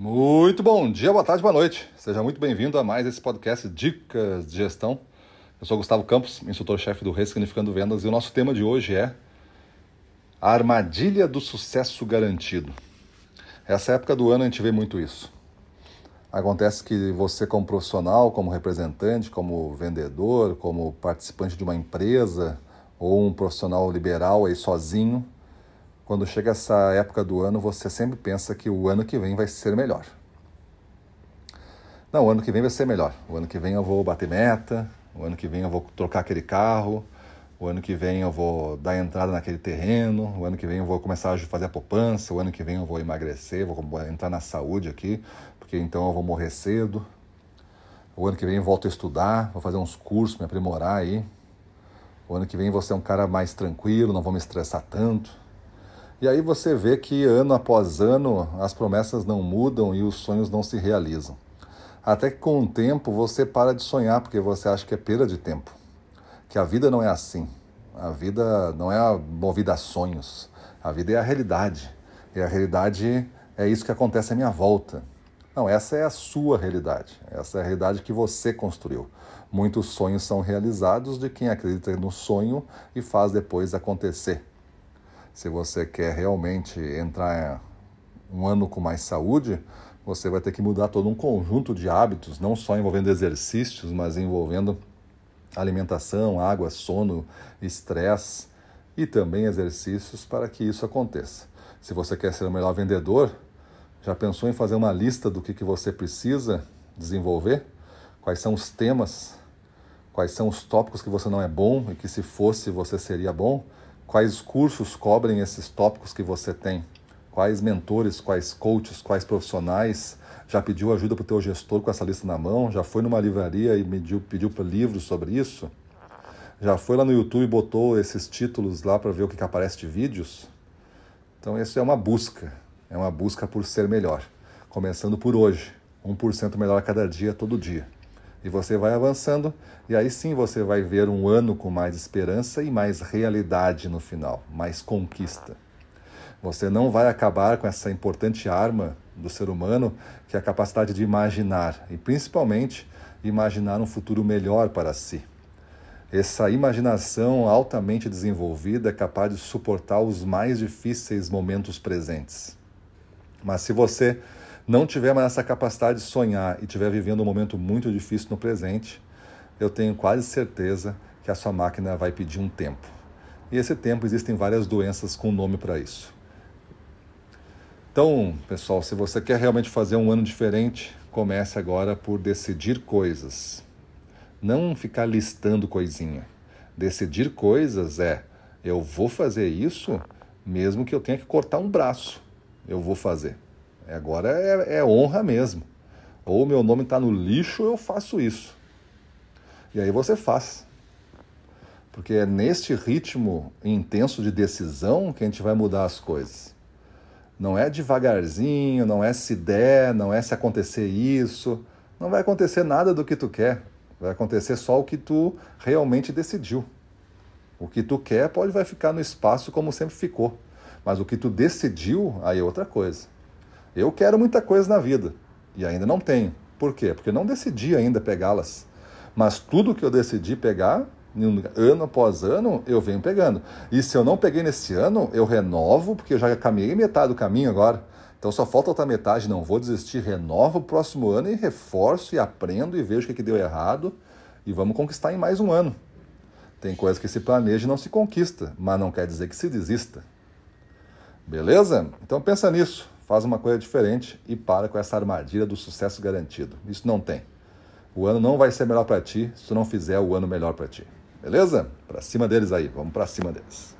Muito bom dia, boa tarde, boa noite. Seja muito bem-vindo a mais esse podcast Dicas de Gestão. Eu sou Gustavo Campos, instrutor-chefe do Ressignificando Vendas, e o nosso tema de hoje é a armadilha do sucesso garantido. Essa época do ano a gente vê muito isso. Acontece que você, como profissional, como representante, como vendedor, como participante de uma empresa ou um profissional liberal aí sozinho, quando chega essa época do ano, você sempre pensa que o ano que vem vai ser melhor. Não, o ano que vem vai ser melhor. O ano que vem eu vou bater meta, o ano que vem eu vou trocar aquele carro, o ano que vem eu vou dar entrada naquele terreno, o ano que vem eu vou começar a fazer a poupança, o ano que vem eu vou emagrecer, vou entrar na saúde aqui, porque então eu vou morrer cedo. O ano que vem eu volto a estudar, vou fazer uns cursos, me aprimorar aí. O ano que vem eu vou ser um cara mais tranquilo, não vou me estressar tanto. E aí você vê que ano após ano as promessas não mudam e os sonhos não se realizam. Até que com o tempo você para de sonhar porque você acha que é perda de tempo. Que a vida não é assim. A vida não é movida a sonhos. A vida é a realidade. E a realidade é isso que acontece à minha volta. Não, essa é a sua realidade. Essa é a realidade que você construiu. Muitos sonhos são realizados de quem acredita no sonho e faz depois acontecer se você quer realmente entrar um ano com mais saúde, você vai ter que mudar todo um conjunto de hábitos, não só envolvendo exercícios, mas envolvendo alimentação, água, sono, estresse e também exercícios para que isso aconteça. Se você quer ser o melhor vendedor, já pensou em fazer uma lista do que, que você precisa desenvolver? Quais são os temas? Quais são os tópicos que você não é bom e que se fosse você seria bom? Quais cursos cobrem esses tópicos que você tem? Quais mentores, quais coaches, quais profissionais já pediu ajuda para o teu gestor com essa lista na mão? Já foi numa livraria e pediu, pediu para livros sobre isso? Já foi lá no YouTube e botou esses títulos lá para ver o que, que aparece de vídeos? Então, isso é uma busca. É uma busca por ser melhor. Começando por hoje. 1% melhor a cada dia, todo dia. E você vai avançando, e aí sim você vai ver um ano com mais esperança e mais realidade no final, mais conquista. Você não vai acabar com essa importante arma do ser humano, que é a capacidade de imaginar, e principalmente imaginar um futuro melhor para si. Essa imaginação altamente desenvolvida é capaz de suportar os mais difíceis momentos presentes. Mas se você não tiver mais essa capacidade de sonhar e estiver vivendo um momento muito difícil no presente, eu tenho quase certeza que a sua máquina vai pedir um tempo. E esse tempo existem várias doenças com nome para isso. Então, pessoal, se você quer realmente fazer um ano diferente, comece agora por decidir coisas. Não ficar listando coisinha. Decidir coisas é: eu vou fazer isso mesmo que eu tenha que cortar um braço. Eu vou fazer. Agora é, é honra mesmo. Ou meu nome está no lixo, eu faço isso. E aí você faz. Porque é neste ritmo intenso de decisão que a gente vai mudar as coisas. Não é devagarzinho, não é se der, não é se acontecer isso. Não vai acontecer nada do que tu quer. Vai acontecer só o que tu realmente decidiu. O que tu quer pode vai ficar no espaço como sempre ficou. Mas o que tu decidiu, aí é outra coisa. Eu quero muita coisa na vida e ainda não tenho. Por quê? Porque não decidi ainda pegá-las. Mas tudo que eu decidi pegar, ano após ano, eu venho pegando. E se eu não peguei nesse ano, eu renovo, porque eu já caminhei metade do caminho agora. Então só falta outra metade, não vou desistir, renovo o próximo ano e reforço e aprendo e vejo o que, que deu errado e vamos conquistar em mais um ano. Tem coisas que se planeja e não se conquista, mas não quer dizer que se desista. Beleza? Então pensa nisso faz uma coisa diferente e para com essa armadilha do sucesso garantido. Isso não tem. O ano não vai ser melhor para ti se tu não fizer o ano melhor para ti. Beleza? Para cima deles aí, vamos para cima deles.